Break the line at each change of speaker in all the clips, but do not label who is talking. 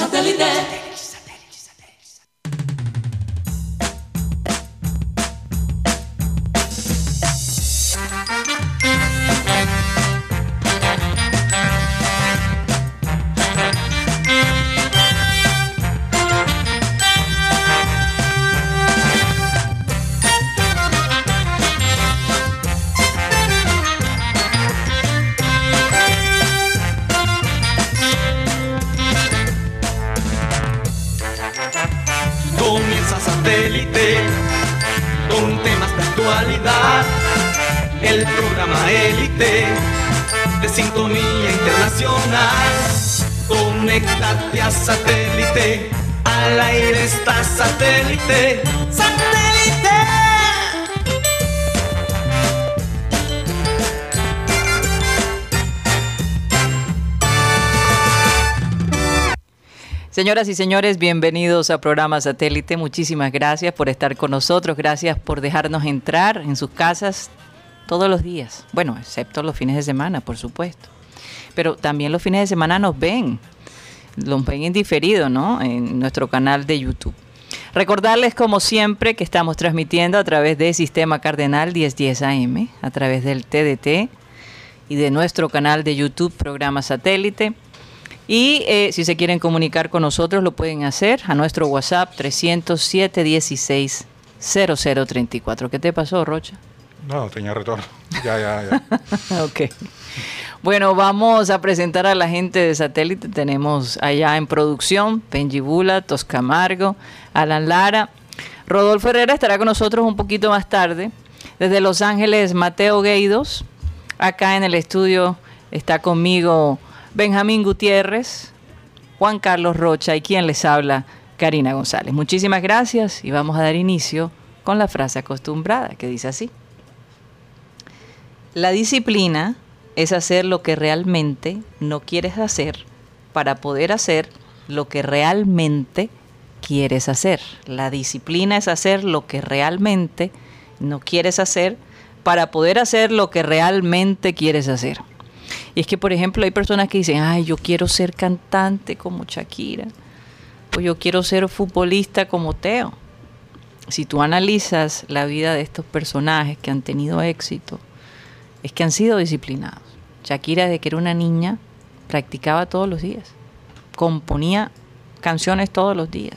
Satellite. Señoras y señores, bienvenidos a programa Satélite. Muchísimas gracias por estar con nosotros. Gracias por dejarnos entrar en sus casas todos los días. Bueno, excepto los fines de semana, por supuesto. Pero también los fines de semana nos ven. Los ven en diferido, ¿no? En nuestro canal de YouTube. Recordarles, como siempre, que estamos transmitiendo a través de Sistema Cardenal 1010 AM, a través del TDT y de nuestro canal de YouTube, programa Satélite. Y eh, si se quieren comunicar con nosotros, lo pueden hacer a nuestro WhatsApp 307 16 0034. ¿Qué te pasó, Rocha?
No, tenía retorno. Ya, ya, ya.
ok. Bueno, vamos a presentar a la gente de satélite. Tenemos allá en producción Benji Bula, Toscamargo, Alan Lara. Rodolfo Herrera estará con nosotros un poquito más tarde. Desde Los Ángeles, Mateo Gueidos. Acá en el estudio está conmigo Benjamín Gutiérrez, Juan Carlos Rocha y quien les habla, Karina González. Muchísimas gracias y vamos a dar inicio con la frase acostumbrada que dice así. La disciplina es hacer lo que realmente no quieres hacer para poder hacer lo que realmente quieres hacer. La disciplina es hacer lo que realmente no quieres hacer para poder hacer lo que realmente quieres hacer. Y es que, por ejemplo, hay personas que dicen, ay, yo quiero ser cantante como Shakira, o yo quiero ser futbolista como Teo. Si tú analizas la vida de estos personajes que han tenido éxito, es que han sido disciplinados. Shakira, desde que era una niña, practicaba todos los días, componía canciones todos los días.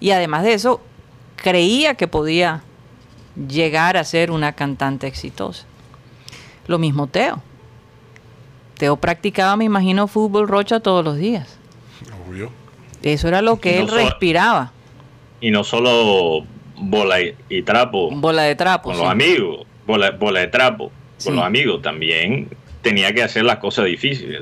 Y además de eso, creía que podía llegar a ser una cantante exitosa. Lo mismo Teo. Teo practicaba, me imagino, fútbol rocha todos los días. Obvio. Eso era lo que él respiraba.
Y no solo bola y, trapo.
Bola de trapo.
Con los amigos. Bola, bola de trapo. Con los amigos también tenía que hacer las cosas difíciles.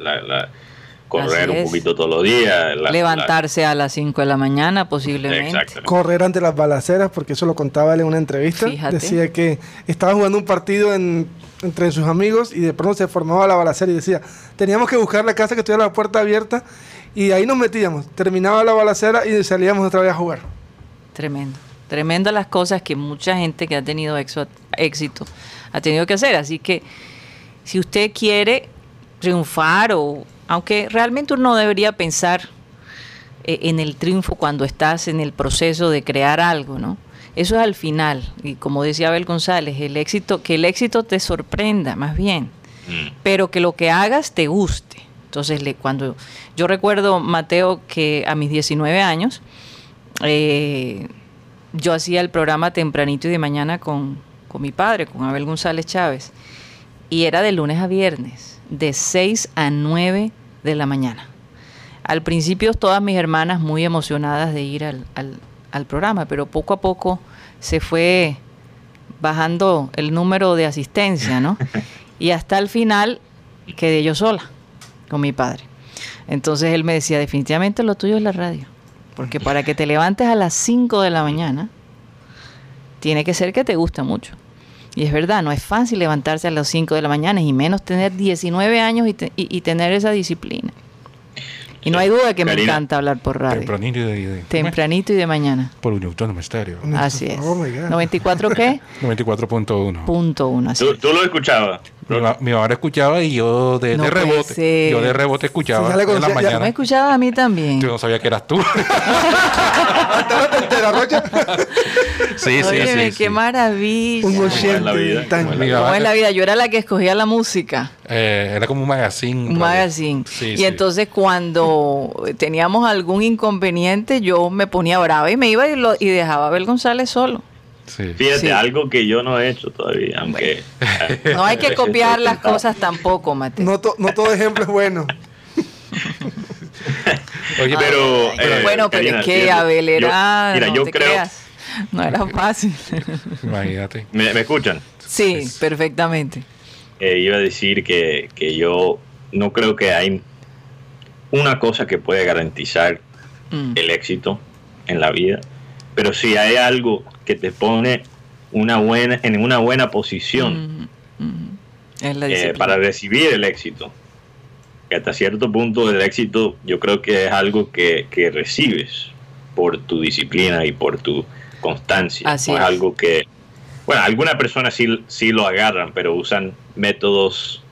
correr un poquito todos los días.
Levantarse a las 5 de la mañana posiblemente.
Correr ante las balaceras, porque eso lo contaba él en una entrevista. Decía que estaba jugando un partido en entre sus amigos y de pronto se formaba la balacera y decía, teníamos que buscar la casa que tuviera la puerta abierta y ahí nos metíamos. Terminaba la balacera y salíamos otra vez a jugar.
Tremendo. Tremendo las cosas que mucha gente que ha tenido éxito ha tenido que hacer. Así que si usted quiere triunfar o aunque realmente uno debería pensar eh, en el triunfo cuando estás en el proceso de crear algo, ¿no? Eso es al final. Y como decía Abel González, el éxito, que el éxito te sorprenda, más bien. Mm. Pero que lo que hagas te guste. Entonces, le, cuando yo recuerdo, Mateo, que a mis 19 años, eh, yo hacía el programa tempranito y de mañana con, con mi padre, con Abel González Chávez. Y era de lunes a viernes, de 6 a 9 de la mañana. Al principio todas mis hermanas muy emocionadas de ir al, al programa, pero poco a poco se fue bajando el número de asistencia, ¿no? Y hasta el final quedé yo sola con mi padre. Entonces él me decía, definitivamente lo tuyo es la radio, porque para que te levantes a las 5 de la mañana, tiene que ser que te gusta mucho. Y es verdad, no es fácil levantarse a las 5 de la mañana y menos tener 19 años y tener esa disciplina. Y no hay duda que me encanta hablar por radio.
Tempranito y de,
Tempranito y de mañana.
Por un autónomo estéreo.
Así es. Oh ¿94 qué?
94.1.
Punto uno,
¿Tú, ¿Tú, lo escuchabas?
Mi, mamá escuchaba y yo de, rebote. Yo de rebote escuchaba en la mañana.
me escuchaba a mí también.
Yo no sabía que eras tú.
sí, sí, sí, qué maravilla. Un oyente. la vida? ¿Cómo es la vida? Yo era la que escogía la música.
Eh, era como un magazine.
Un magazine. y entonces cuando teníamos algún inconveniente, yo me ponía brava y me iba y, y dejaba a Abel González solo.
Fíjate, algo que yo no he hecho todavía, aunque...
no hay que copiar las cosas tampoco, Mateo.
No, no todo ejemplo es bueno.
Oye, pero...
Eh, bueno, pero es que Abel era... mira, yo creo... No era fácil.
Imagínate.
¿Me, escuchan?
Sí, perfectamente.
Eh, iba a decir que, que, yo no creo que hay una cosa que puede garantizar mm. el éxito en la vida, pero si hay algo que te pone una buena, en una buena posición eh, para recibir el éxito. Que hasta cierto punto el éxito yo creo que es algo que, recibes por tu disciplina y por tu constancia. es, algo que, bueno, algunas personas sí, sí lo agarran, pero usan métodos.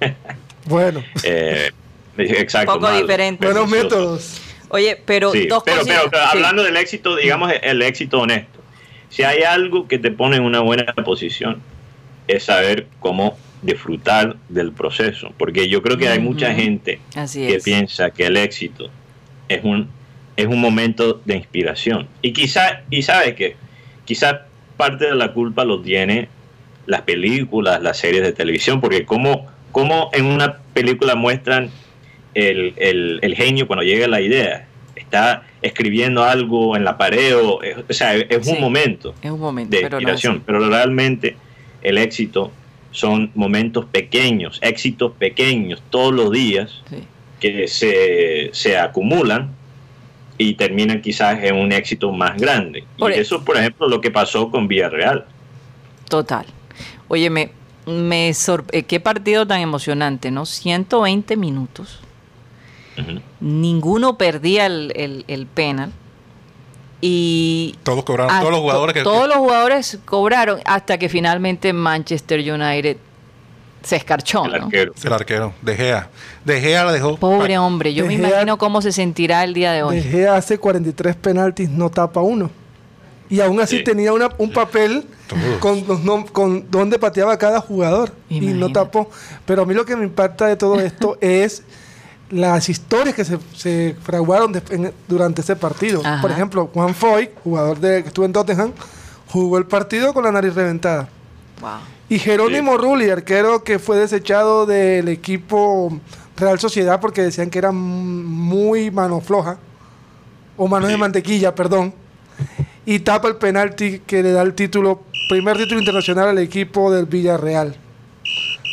bueno.
Eh, exacto.
Poco diferentes.
Buenos métodos.
Oye, pero
dos pero, hablando del éxito, digamos el éxito honesto. Si hay algo que te pone en una buena posición, es saber cómo disfrutar del proceso. Porque yo creo que hay mucha gente que piensa que el éxito es un, es un momento de inspiración. Y quizá, y sabe que quizás parte de la culpa lo tiene las películas, las series de televisión, porque como, como en una película muestran el, el, el genio cuando llega la idea está escribiendo algo en la pared, o, sea, es un momento,
es un momento
de inspiración, pero realmente el éxito son momentos pequeños, éxitos pequeños todos los días que se, se, acumulan y terminan quizás en un éxito más grande. y e- eso, por ejemplo, lo que pasó con Villarreal.
Total. Oye, me, me eh, qué partido tan emocionante, ¿no? 120 minutos Ninguno perdía el, el, penal. Y
todos cobraron, todos los jugadores
Todos los jugadores cobraron hasta que finalmente Manchester United se escarchó. El
arquero. El arquero, De Gea. De Gea la dejó.
Pobre hombre, yo me imagino cómo se sentirá el día de hoy.
De Gea hace 43 penaltis, no tapa uno. Y aún así tenía una, un papel con, con donde pateaba cada jugador y no tapó. Pero a mí lo que me impacta de todo esto es las historias que se, se fraguaron durante ese partido. Por ejemplo, Juan Foy, jugador de, que estuvo en Tottenham, jugó el partido con la nariz reventada. Y Jerónimo Rulli, arquero que fue desechado del equipo Real Sociedad porque decían que era muy mano floja, o mano de mantequilla, perdón, y tapa el penalti que le da el título, primer título internacional al equipo del Villarreal.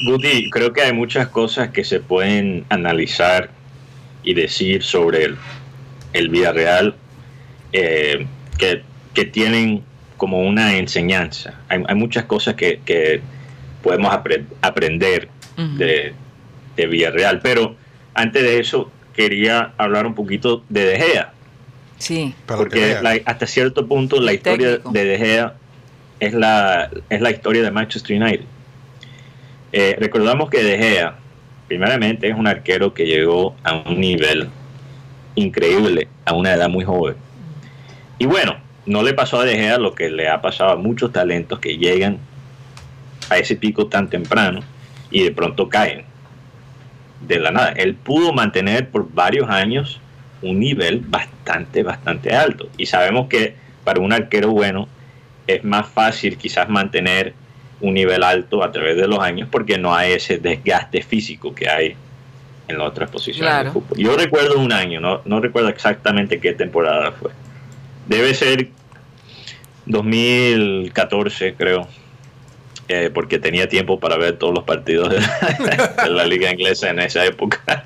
Guti, creo que hay muchas cosas que se pueden analizar y decir sobre el, el Villarreal eh, que, tienen como una enseñanza. Hay, muchas cosas que, podemos aprender de, de, Villarreal, pero antes de eso quería hablar un poquito de De Gea.
Sí.
Porque hasta cierto punto la historia de De Gea es la, es la historia de Manchester United. Eh, recordamos que De Gea, primeramente, es un arquero que llegó a un nivel increíble a una edad muy joven. Y bueno, no le pasó a De Gea lo que le ha pasado a muchos talentos que llegan a ese pico tan temprano y de pronto caen de la nada. Él pudo mantener por varios años un nivel bastante, bastante alto. Y sabemos que para un arquero bueno es más fácil quizás mantener un nivel alto a través de los años porque no hay ese desgaste físico que hay en las otras posiciones Yo recuerdo un año, no, no recuerdo exactamente qué temporada fue. Debe ser 2014, creo, eh, porque tenía tiempo para ver todos los partidos de la, liga inglesa en esa época.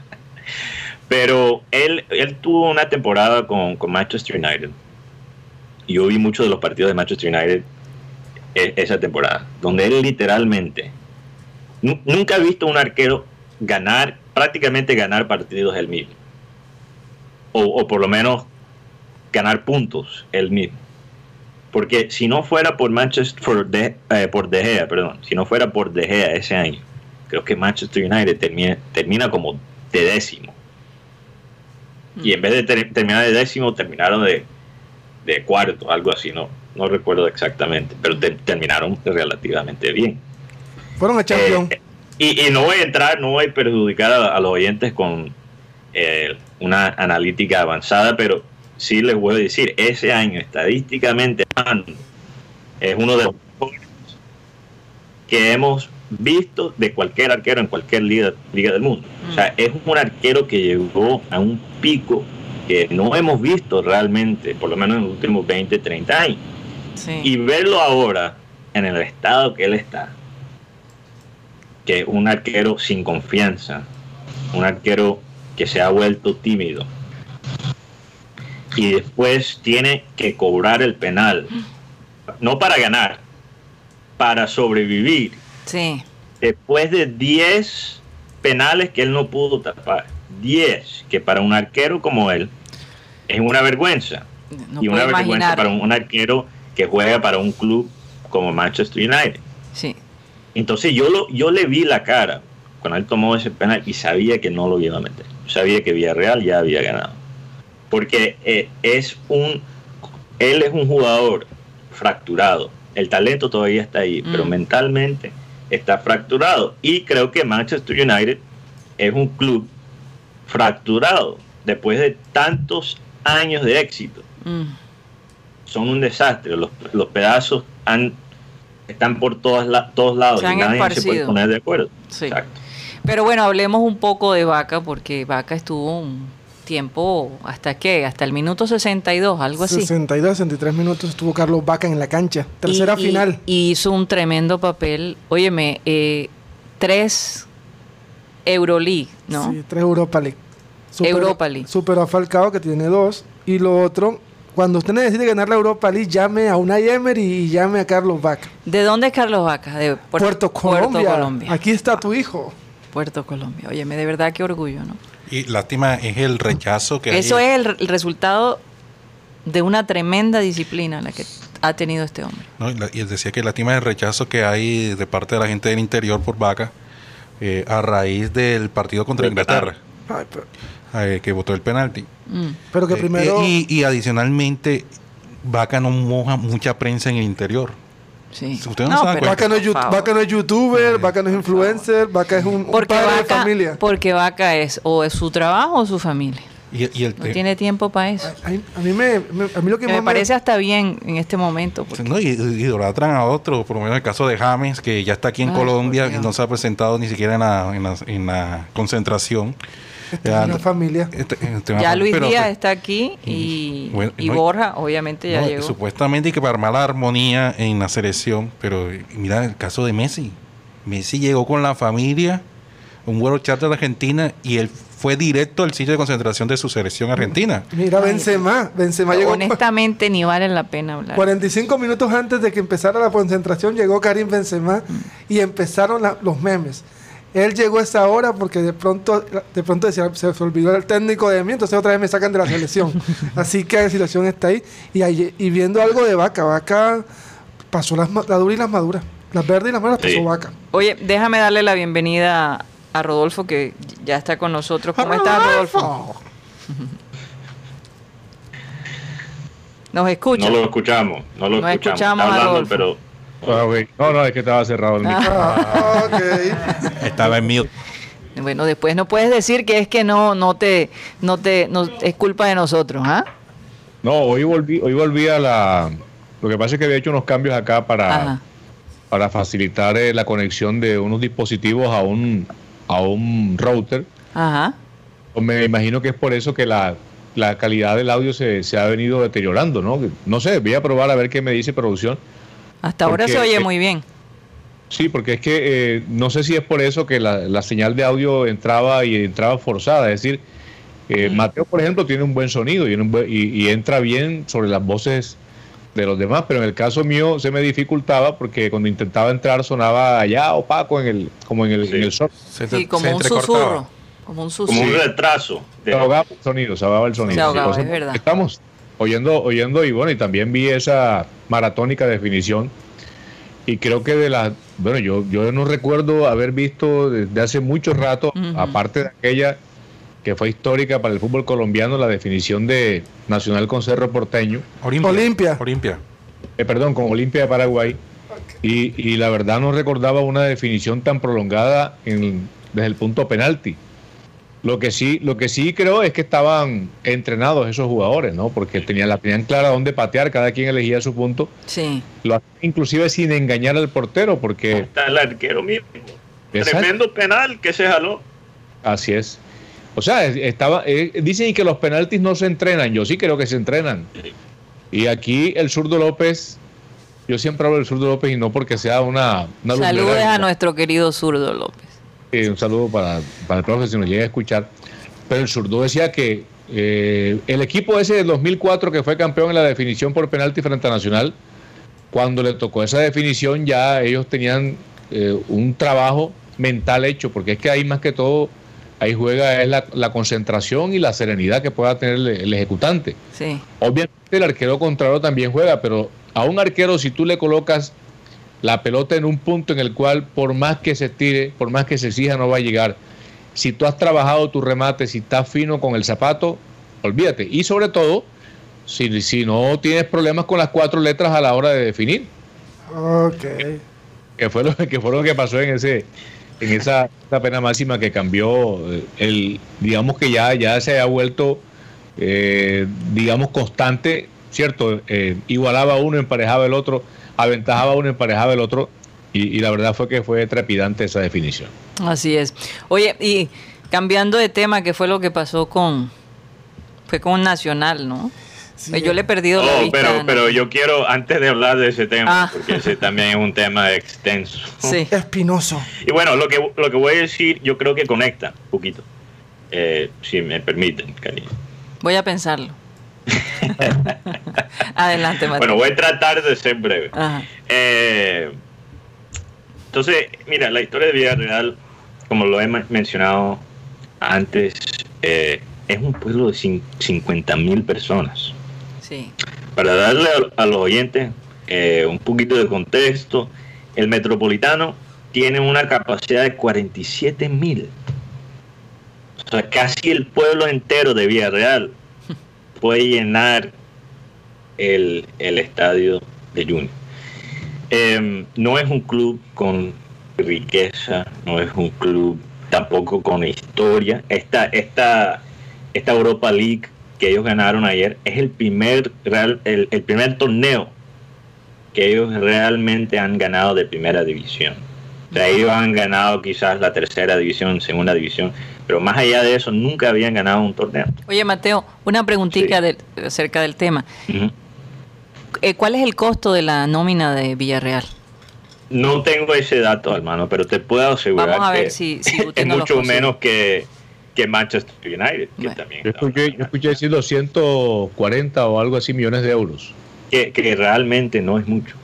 Pero él, él tuvo una temporada con, con Manchester United. Yo vi muchos de los partidos de Manchester United esa temporada, donde él literalmente nunca ha visto un arquero ganar, prácticamente ganar partidos él mismo, o, por lo menos ganar puntos él mismo. Porque si no fuera por Manchester, por de, eh, por de Gea, perdón, si no fuera por De Gea ese año, creo que Manchester United termina, termina como de décimo. Y en vez de terminar de décimo, terminaron de, cuarto, algo así, no, no recuerdo exactamente, pero terminaron relativamente bien.
Fueron a Champions. Eh,
y, no voy a entrar, no voy a perjudicar a, los oyentes con eh, una analítica avanzada, pero sí les voy a decir, ese año estadísticamente es uno de los mejores que hemos visto de cualquier arquero en cualquier liga, liga del mundo. O sea, mm. es un arquero que llegó a un pico que no hemos visto realmente, por lo menos en los últimos 20, 30 años. Y verlo ahora en el estado que él está, que es un arquero sin confianza, un arquero que se ha vuelto tímido y después tiene que cobrar el penal, no para ganar, para sobrevivir.
Sí.
Después de 10 penales que él no pudo tapar, 10, que para un arquero como él es una vergüenza. y una vergüenza para un, arquero que juega para un club como Manchester United.
Sí.
Entonces yo, lo, yo le vi la cara cuando él tomó ese penal y sabía que no lo iba a meter. Sabía que Villarreal ya había ganado. Porque eh, es un, él es un jugador fracturado. El talento todavía está ahí, pero mm. mentalmente está fracturado. Y creo que Manchester United es un club fracturado después de tantos años de éxito. Mm. Son un desastre. Los, pedazos han, están por todas todos lados y nadie se puede poner de acuerdo.
Pero bueno, hablemos un poco de Vaca, porque Vaca estuvo un tiempo, ¿hasta qué? Hasta el minuto 62, algo así.
62, 63 minutos estuvo Carlos Vaca en la cancha. Tercera final.
Y hizo un tremendo papel. Óyeme, eh, tres Euroleague, ¿no? Sí,
tres Europa League.
Europa League.
Super a Falcao, que tiene dos. Y lo otro, cuando usted necesite ganar la Europa League, llame a Unai Emery y llame a Carlos Vaca.
¿De dónde es Carlos Vaca? De
Puerto, Colombia. Aquí está tu hijo.
Puerto Colombia. Óyeme, de verdad qué orgullo, ¿no?
Y lástima es el rechazo que
Eso es el, resultado de una tremenda disciplina la que ha tenido este hombre.
y, él decía que lástima es el rechazo que hay de parte de la gente del interior por Vaca eh, a raíz del partido contra Inglaterra. Eh, que votó el penalti.
Mm. Pero que eh, primero...
y, adicionalmente, Vaca no moja mucha prensa en el interior.
Sí.
no, Vaca, no es, youtuber, Vaca no es influencer, Vaca es un, padre de familia.
Porque Vaca es o es su trabajo o su familia.
Y,
no tiene tiempo para eso.
A, mí, me, a mí lo que,
me parece hasta bien en este momento.
No, y idolatran a otro, por lo menos el caso de James, que ya está aquí en Colombia y no se ha presentado ni siquiera en la, en la, en la concentración.
Esta una familia.
Este, este, ya Luis Díaz está aquí y, y, Borja, obviamente, ya llegó.
Supuestamente que para armar la armonía en la selección, pero mira el caso de Messi. Messi llegó con la familia, un vuelo charter de Argentina y él fue directo al sitio de concentración de su selección argentina.
Mira, Benzema, Benzema llegó.
Honestamente, ni vale la pena hablar.
45 minutos antes de que empezara la concentración llegó Karim Benzema y empezaron los memes. Él llegó a esa hora porque de pronto, de pronto decía, se, olvidó el técnico de mí, entonces otra vez me sacan de la selección. Así que la situación está ahí. Y, y viendo algo de vaca, vaca pasó las, la dura y las maduras. Las verdes y las maduras pasó vaca.
Oye, déjame darle la bienvenida a Rodolfo, que ya está con nosotros. ¿Cómo estás, Rodolfo? Nos escucha.
No lo escuchamos, no lo escuchamos.
hablando,
pero
no, no, es que estaba cerrado el
ah,
Estaba en mute.
Bueno, después no puedes decir que es que no, no te, no te, no, es culpa de nosotros, ¿ah?
No, hoy volví, hoy volví a la. Lo que pasa es que había hecho unos cambios acá para, para facilitar eh, la conexión de unos dispositivos a un, a un router.
Ajá.
Me imagino que es por eso que la, la calidad del audio se, se ha venido deteriorando, ¿no? No sé, voy a probar a ver qué me dice producción
hasta ahora se oye muy bien.
Sí, porque es que eh, no sé si es por eso que la, señal de audio entraba y entraba forzada. Es decir, eh, Mateo, por ejemplo, tiene un buen sonido y, entra bien sobre las voces de los demás, pero en el caso mío se me dificultaba porque cuando intentaba entrar sonaba allá opaco en el, como en el,
sí. como un susurro. Como un susurro.
Como un retraso.
Se ahogaba el sonido, se ahogaba el sonido.
Se ahogaba, es verdad.
Estamos oyendo, oyendo y bueno, y también vi esa maratónica definición y creo que de, la, bueno, yo, yo no recuerdo haber visto desde hace mucho rato, aparte de aquella que fue histórica para el fútbol colombiano, la definición de Nacional con Cerro Porteño.
Olimpia.
Olimpia.
Eh, perdón, con Olimpia de Paraguay. Y, y, la verdad no recordaba una definición tan prolongada en, desde el punto penalti. Lo que sí, lo que sí creo es que estaban entrenados esos jugadores, ¿no? Porque tenían la tenían clara dónde patear, cada quien elegía su punto.
Sí.
Lo inclusive sin engañar al portero, porque
está el arquero mismo. Tremendo penal que se jaló.
Así es. O sea, estaba eh, dicen que los penaltis no se entrenan, yo sí creo que se entrenan. Y aquí el zurdo López yo siempre hablo del zurdo López y no porque sea una... una
Saludos a nuestro querido zurdo López
un saludo para, el profe si nos llega a escuchar. Pero el zurdo decía que eh, el equipo ese del 2004 que fue campeón en la definición por penalti frente a Nacional, cuando le tocó esa definición ya ellos tenían eh, un trabajo mental hecho, porque es que ahí más que todo, ahí juega es la, concentración y la serenidad que pueda tener el, el, ejecutante.
Sí.
Obviamente el arquero contrario también juega, pero a un arquero si tú le colocas la pelota en un punto en el cual por más que se tire, por más que se exija, no va a llegar. Si tú has trabajado tu remate, si estás fino con el zapato, olvídate. Y sobre todo, si, si no tienes problemas con las cuatro letras a la hora de definir.
Ok.
Que fue lo que, fue lo que pasó en ese en esa, pena máxima que cambió eh, el digamos que ya ya se ha vuelto eh, digamos constante cierto eh, igualaba uno emparejaba el otro aventajaba uno, emparejaba el otro, y, la verdad fue que fue trepidante esa definición.
Así es. Oye, y cambiando de tema, ¿qué fue lo que pasó con, fue con Nacional, ¿no? Pues yo le he perdido la
oh,
vista,
pero, pero yo quiero, antes de hablar de ese tema, ah. porque ese también es un tema extenso.
Sí.
Espinoso.
Y bueno, lo que, lo que voy a decir, yo creo que conecta un poquito. Eh, si me permiten, cariño.
Voy a pensarlo. Adelante, Mateo.
Bueno, voy a tratar de ser breve. Eh, entonces, mira, la historia de Villarreal, como lo he mencionado antes, eh, es un pueblo de 50 mil personas.
Sí.
Para darle a, los oyentes eh, un poquito de contexto, el metropolitano tiene una capacidad de 47 mil. O sea, casi el pueblo entero de Villarreal puede llenar el, estadio de Junior. Em, no es un club con riqueza, no es un club tampoco con historia. Esta, esta, esta Europa League que ellos ganaron ayer es el primer, real, el, el primer torneo que ellos realmente han ganado de primera división. O sea, ellos han ganado quizás la tercera división, segunda división, pero más allá de eso, nunca habían ganado un torneo.
Oye, Mateo, una preguntita acerca del tema. Eh, ¿Cuál es el costo de la nómina de Villarreal?
No tengo ese dato, hermano, pero te puedo asegurar que es mucho menos que, que, Manchester United, que también
yo escuché, yo escuché decir 240 o algo así millones de euros.
Que, que realmente no es mucho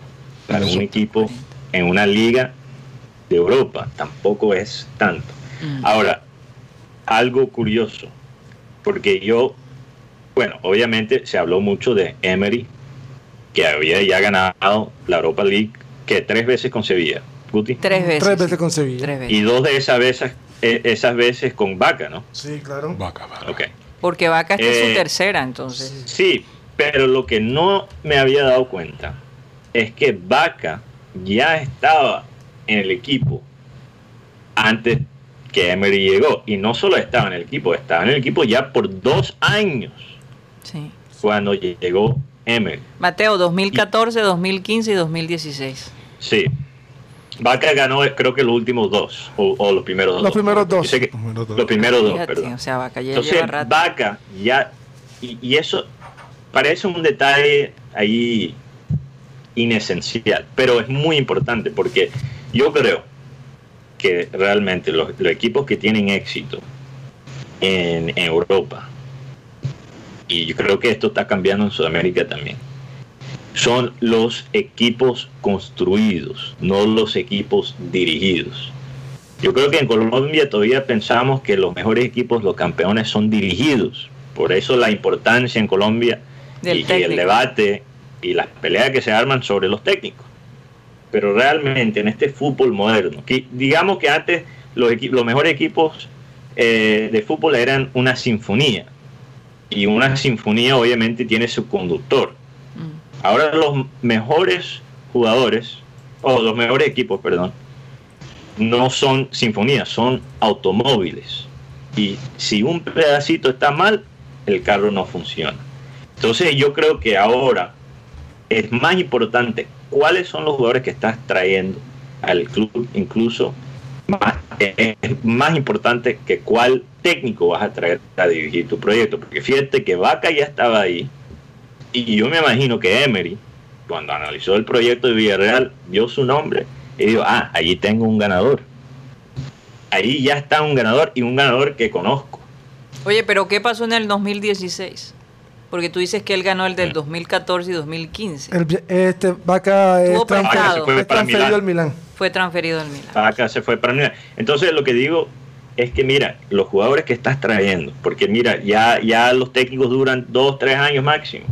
para un equipo en una liga de Europa, tampoco es tanto. Mm. Ahora, algo curioso, porque yo, bueno, obviamente se habló mucho de Emery, que había ya ganado la Europa League, que tres veces concebía.
Guti. Tres veces.
Tres veces concebía.
Y dos de esas veces, eh, esas veces con Vaca, ¿no?
Sí, claro.
Vaca,
Okay.
Porque Vaca es su eh, tercera, entonces.
Sí, pero lo que no me había dado cuenta es que Vaca ya estaba en el equipo antes que Emery llegó. Y no solo estaba en el equipo, estaba en el equipo ya por dos años.
Sí.
Cuando llegó Emery.
Mateo, 2014, 2015 y 2016.
Sí. Vaca ganó creo que los últimos dos, o, los primeros dos.
Los primeros dos.
los primeros dos, perdón.
O sea, Vaca ya
Entonces, Vaca ya, y, y eso parece un detalle ahí inesencial, pero es muy importante porque yo creo que realmente los, equipos que tienen éxito en, Europa, y yo creo que esto está cambiando en Sudamérica también, son los equipos construidos, no los equipos dirigidos. Yo creo que en Colombia todavía pensamos que los mejores equipos, los campeones, son dirigidos. Por eso la importancia en Colombia y, el debate y las peleas que se arman sobre los técnicos. Pero realmente en este fútbol moderno, que digamos que antes los, los mejores equipos eh, de fútbol eran una sinfonía, y una sinfonía obviamente tiene su conductor. Mm. Ahora los mejores jugadores, o los mejores equipos, perdón, no son sinfonías, son automóviles. Y si un pedacito está mal, el carro no funciona. Entonces yo creo que ahora es más importante cuáles son los jugadores que estás trayendo al club, incluso más, es más importante que cuál técnico vas a traer a dirigir tu proyecto. Porque fíjate que Vaca ya estaba ahí y yo me imagino que Emery, cuando analizó el proyecto de Villarreal, vio su nombre y dijo, ah, allí tengo un ganador. Ahí ya está un ganador y un ganador que conozco.
Oye, pero ¿qué pasó en el 2016? Porque tú dices que él ganó el del 2014 y 2015.
este Vaca es, transferido al Milán.
Fue transferido al Milán.
Vaca se fue para el Milán. Entonces lo que digo es que mira, los jugadores que estás trayendo, porque mira, ya, ya los técnicos duran dos, tres años máximo.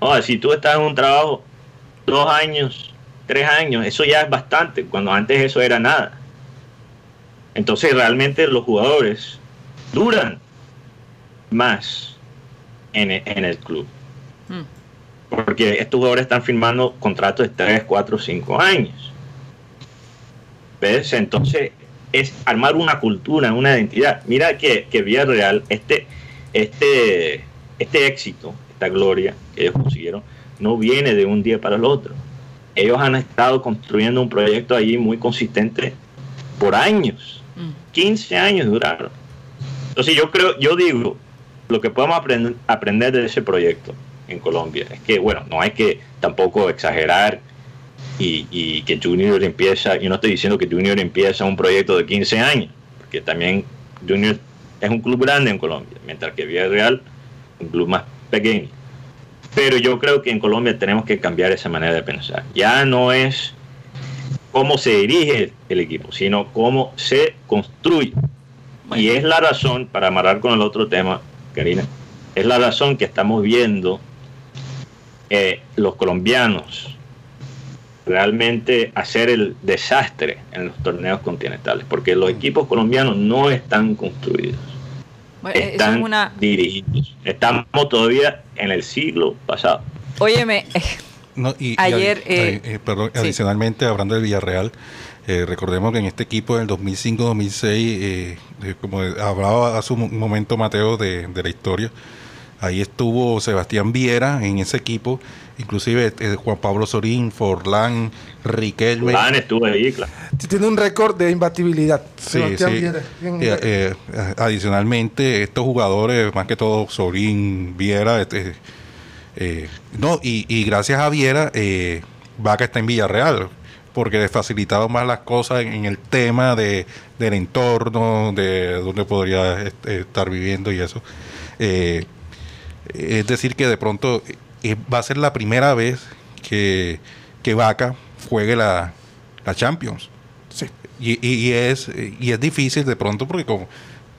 O si tú estás en un trabajo dos años, tres años, eso ya es bastante, cuando antes eso era nada. Entonces realmente los jugadores duran más en el, club. Hmm. Porque estos jugadores están firmando contratos de 3, 4, 5 años. ¿Ves? Entonces es armar una cultura, una identidad. Mira que, que Villarreal, este, este, este éxito, esta gloria que ellos consiguieron, no viene de un día para el otro. Ellos han estado construyendo un proyecto allí muy consistente por años. 15 hmm. años duraron. Entonces yo creo, yo digo, lo que podemos aprender, aprender de ese proyecto en Colombia es que, bueno, no hay que tampoco exagerar y, que Junior empieza, yo no estoy diciendo que Junior empieza un proyecto de 15 años, porque también Junior es un club grande en Colombia, mientras que Villarreal un club más pequeño. Pero yo creo que en Colombia tenemos que cambiar esa manera de pensar. Ya no es cómo se dirige el equipo, sino cómo se construye. Y es la razón, para amarrar con el otro tema, Karina, es la razón que estamos viendo eh, los colombianos realmente hacer el desastre en los torneos continentales, porque los equipos colombianos no están construidos, están dirigidos. Estamos todavía en el siglo pasado.
Óyeme, ayer...
Eh, eh, perdón, adicionalmente, hablando del Villarreal, recordemos que en este equipo del 2005-2006 como hablaba hace un momento Mateo de, la historia, ahí estuvo Sebastián Viera en ese equipo, inclusive eh, Juan Pablo Sorín, Forlán, Riquelme.
Forlán estuvo ahí, claro.
Tiene un récord de imbatibilidad.
Sí, sí. Eh, eh, adicionalmente, estos jugadores, más que todo Sorín, Viera, este, no, y, y, gracias a Viera, Vaca está en Villarreal porque le facilitaba más las cosas en, el tema de, del entorno, de dónde podría estar viviendo y eso. Eh, es decir, que de pronto eh, va a ser la primera vez que, que Vaca juegue la, la Champions. Sí. Y, y, es, y es difícil de pronto porque como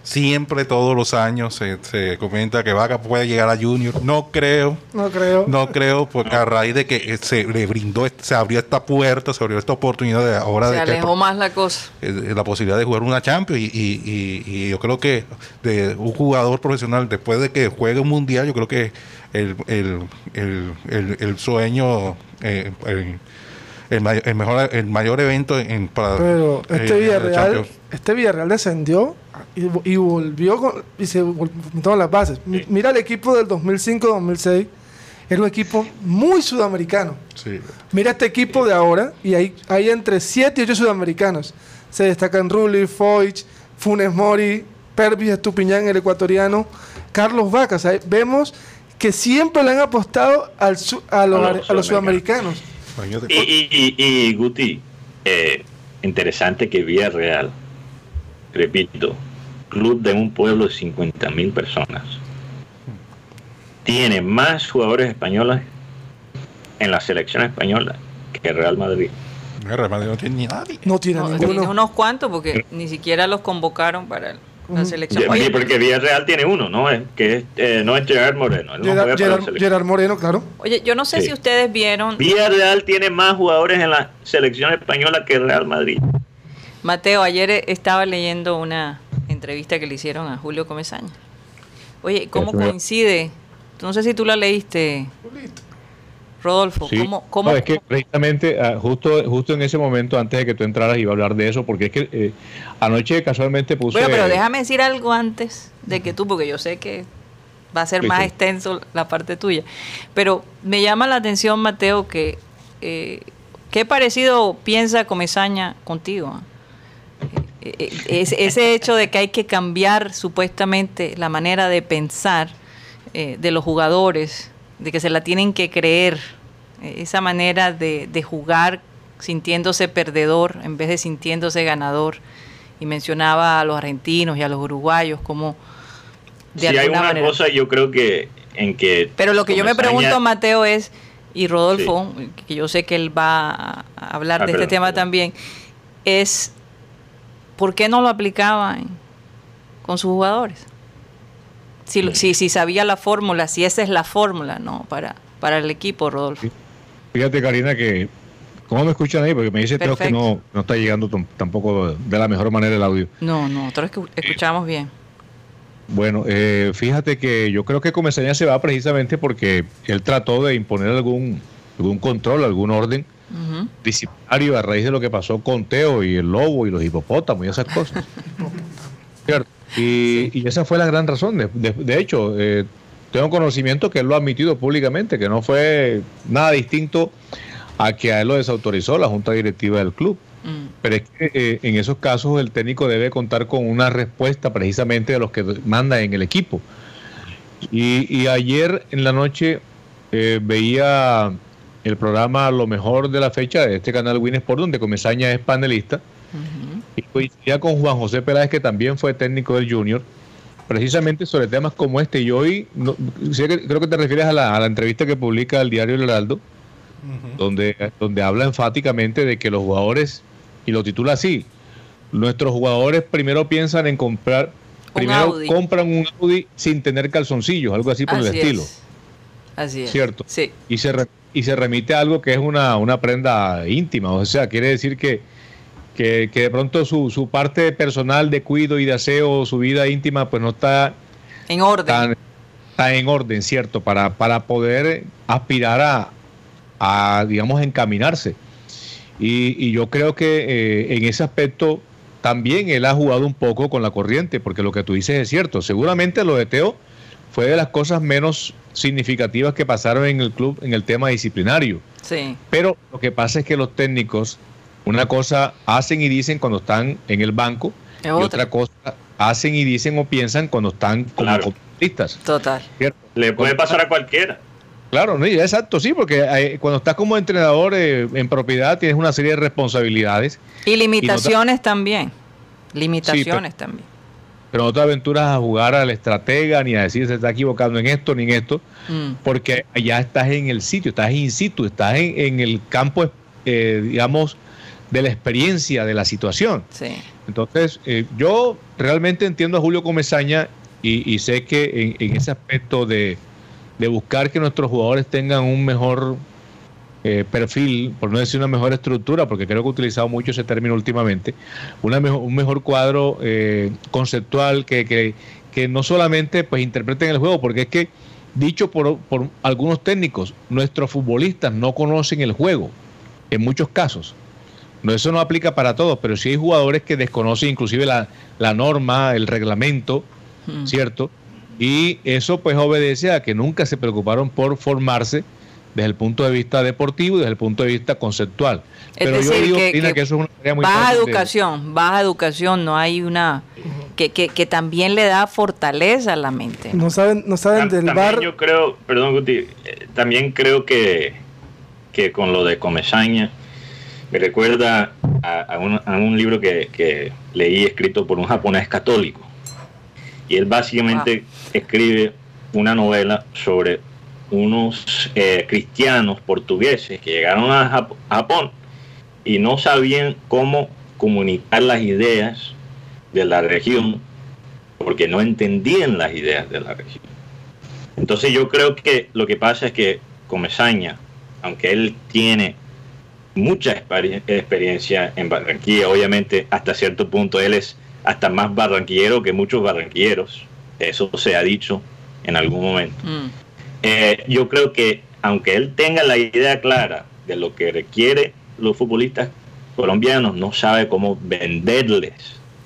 Siempre, todos los años, se, comenta que Vaca puede llegar a Junior. No creo.
No creo.
No creo, porque a raíz de que se le brindó, se abrió esta puerta, se abrió esta oportunidad de ahora
se
de
alejó más la cosa.
Eh, la posibilidad de jugar una Champions. Y, yo creo que de un jugador profesional, después de que juegue un mundial, yo creo que el, el, sueño. Eh, el, mejor el mayor evento en para
pero este eh, Villarreal este Villarreal descendió y, volvió y se todas las bases. Mira el equipo del 2005-2006, era un equipo muy sudamericano. Mira este equipo de ahora y hay, hay entre 7 y 8 sudamericanos. Se destacan Rulli, Foich, Funes Mori, Pervis Estupiñán, el ecuatoriano, Carlos Vaca. vemos que siempre le han apostado al a, los, sudamericanos.
Y, Guti, eh, interesante que Villarreal repito, club de un pueblo de 50 mil personas, tiene más jugadores españoles en la selección española que Real Madrid.
Real Madrid no tiene ni nadie.
No tiene unos cuantos porque ni siquiera los convocaron para el
la selección. porque Villarreal tiene uno, ¿no? Es, que eh, no es Gerard Moreno.
Gerard, Moreno, claro.
Oye, yo no sé si ustedes vieron.
Villarreal tiene más jugadores en la selección española que Real Madrid.
Mateo, ayer estaba leyendo una entrevista que le hicieron a Julio Comesaña. Oye, ¿cómo coincide? No sé si tú la leíste. Rodolfo, ¿cómo, cómo,
es que precisamente ah, justo, justo en ese momento, antes de que tú entraras, iba a hablar de eso, porque es que eh, anoche casualmente puse...
Bueno, pero déjame decir algo antes de que tú, porque yo sé que va a ser más extenso la parte tuya, pero me llama la atención, Mateo, que eh, qué parecido piensa Comesaña contigo. Eh, eh, ese hecho de que hay que cambiar supuestamente la manera de pensar de los jugadores, de que se la tienen que creer, esa manera de, jugar sintiéndose perdedor en vez de sintiéndose ganador. Y mencionaba a los argentinos y a los uruguayos como...
De si hay una cosa, yo creo que en que...
Pero lo que yo me pregunto, Mateo, es, y Rodolfo, que yo sé que él va a hablar ah, de este tema también, es ¿por qué no lo aplicaban con sus jugadores? Si, si, si sabía la fórmula, si esa es la fórmula, ¿no? Para, para el equipo, Rodolfo.
Fíjate, Karina, que ¿Cómo me escuchan ahí? Porque me dice Teo que no, no está llegando tampoco de la mejor manera el audio.
No, no, nosotros escuchamos bien.
Bueno, eh, fíjate que yo creo que Comesaña se va precisamente porque él trató de imponer algún, algún control, algún orden disciplinario a raíz de lo que pasó con Teo y el lobo y los hipopótamos y esas cosas. Y, esa fue la gran razón. De, hecho, eh, tengo conocimiento que él lo ha admitido públicamente, que no fue nada distinto a que a él lo desautorizó la junta directiva del club. Mm. Pero es que eh, en esos casos el técnico debe contar con una respuesta precisamente de los que manda en el equipo. Y, ayer en la noche eh, veía el programa Lo Mejor de la Fecha de este canal Winsport, donde Comesaña es panelista, y coincidía con Juan José Peláez, que también fue técnico del Junior, precisamente sobre temas como este. Y hoy, creo que te refieres a la, entrevista que publica el diario El Heraldo, donde, donde habla enfáticamente de que los jugadores, y lo titula así, nuestros jugadores primero piensan en comprar, primero compran un Audi sin tener calzoncillos, algo así por el estilo.
Así es.
¿Cierto? Sí. Y se, y se remite a algo que es una, una prenda íntima, o sea, quiere decir que, que, de pronto su, su, parte personal de cuido y de aseo, su vida íntima, pues no está
en orden.
está en orden, ¿cierto? Para, para poder aspirar a, a, digamos, encaminarse. Y, yo creo que eh, en ese aspecto también él ha jugado un poco con la corriente, porque lo que tú dices es cierto. Seguramente lo de Teo fue de las cosas menos significativas que pasaron en el club en el tema disciplinario.
Sí.
Pero lo que pasa es que los técnicos, una cosa hacen y dicen cuando están en el banco, y otra. cosa hacen y dicen o piensan cuando están como claro.
Total.
Le puede pasar a cualquiera.
Claro, no, exacto, sí, porque eh, cuando estás como entrenador eh, en propiedad tienes una serie de responsabilidades.
Y limitaciones también. Limitaciones también.
Pero no te aventuras a jugar al estratega ni a decir se está equivocando en esto ni en esto, mm. porque allá estás en el sitio, estás in situ, estás en, el campo, eh, digamos, de la experiencia de la situación.
Sí.
Entonces, yo realmente entiendo a Julio Comesaña y, sé que en ese aspecto de de buscar que nuestros jugadores tengan un mejor eh, perfil, por no decir una mejor estructura, porque creo que he utilizado mucho ese término últimamente, una mejor, un mejor cuadro eh, conceptual que, que, que, no solamente pues interpreten el juego, porque es que, dicho por, por algunos técnicos, nuestros futbolistas no conocen el juego, en muchos casos. No, eso no aplica para todos, pero sí hay jugadores que desconocen inclusive la, la norma, el reglamento, hmm. ¿cierto? Y eso pues obedece a que nunca se preocuparon por formarse desde el punto de vista deportivo y desde el punto de vista conceptual.
Pero yo digo, que, que, eso es una tarea muy baja educación, baja educación, no hay una que, que, también le da fortaleza a la mente.
No, saben, no saben del bar.
Yo creo, perdón Guti, eh, también creo que, que con lo de Comesaña me recuerda a, un, a un, libro que, que leí escrito por un japonés católico y él básicamente escribe una novela sobre unos eh, cristianos portugueses que llegaron a Japón y no sabían cómo comunicar las ideas de la región porque no entendían las ideas de la región. Entonces yo creo que lo que pasa es que Comesaña, aunque él tiene mucha experiencia en Barranquilla, obviamente hasta cierto punto él es hasta más barranquillero que muchos barranquilleros, eso se ha dicho en algún momento. Mm. Eh, yo creo que aunque él tenga la idea clara de lo que requiere los futbolistas colombianos, no sabe cómo venderles.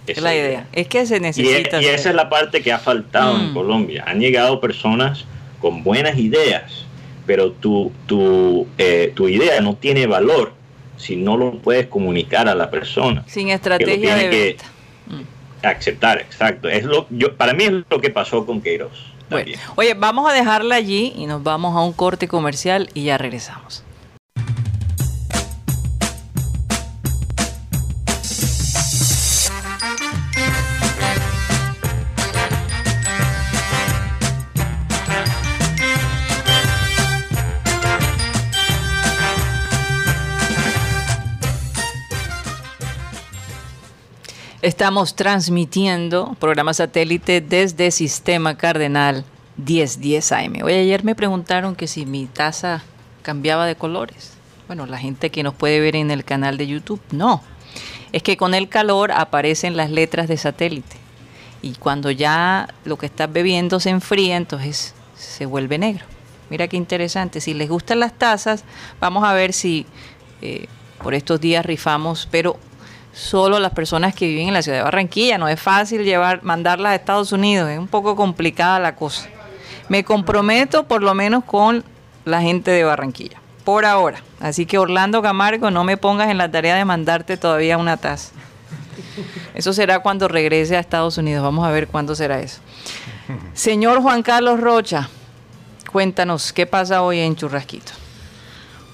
Es la idea. Es que se necesita.
Y, esa es la parte que ha faltado en mm. Colombia. Han llegado personas con buenas ideas, pero tu, tu, eh, tu idea no tiene valor si no lo puedes comunicar a la persona.
Sin estrategia de venta.
Mm. Aceptar, exacto. Es lo, yo, para mí es lo que pasó con Queiroz.
Oye, vamos a dejarla allí y nos vamos a un corte comercial y ya regresamos. Estamos transmitiendo programa satélite desde Sistema Cardenal 1010 AM. Hoy ayer me preguntaron que si mi taza cambiaba de colores. Bueno, la gente que nos puede ver en el canal de YouTube, no. Es que con el calor aparecen las letras de satélite. Y cuando ya lo que estás bebiendo se enfría, entonces se vuelve negro. Mira qué interesante. Si les gustan las tazas, vamos a ver si eh, por estos días rifamos, pero solo las personas que viven en la ciudad de Barranquilla. No es fácil llevar, mandarlas a Estados Unidos, es un poco complicada la cosa. Me comprometo por lo menos con la gente de Barranquilla, por ahora. Así que Orlando Camargo, no me pongas en la tarea de mandarte todavía una taza. Eso será cuando regrese a Estados Unidos. Vamos a ver cuándo será eso. Señor Juan Carlos Rocha, cuéntanos, ¿qué pasa hoy en Churrasquito?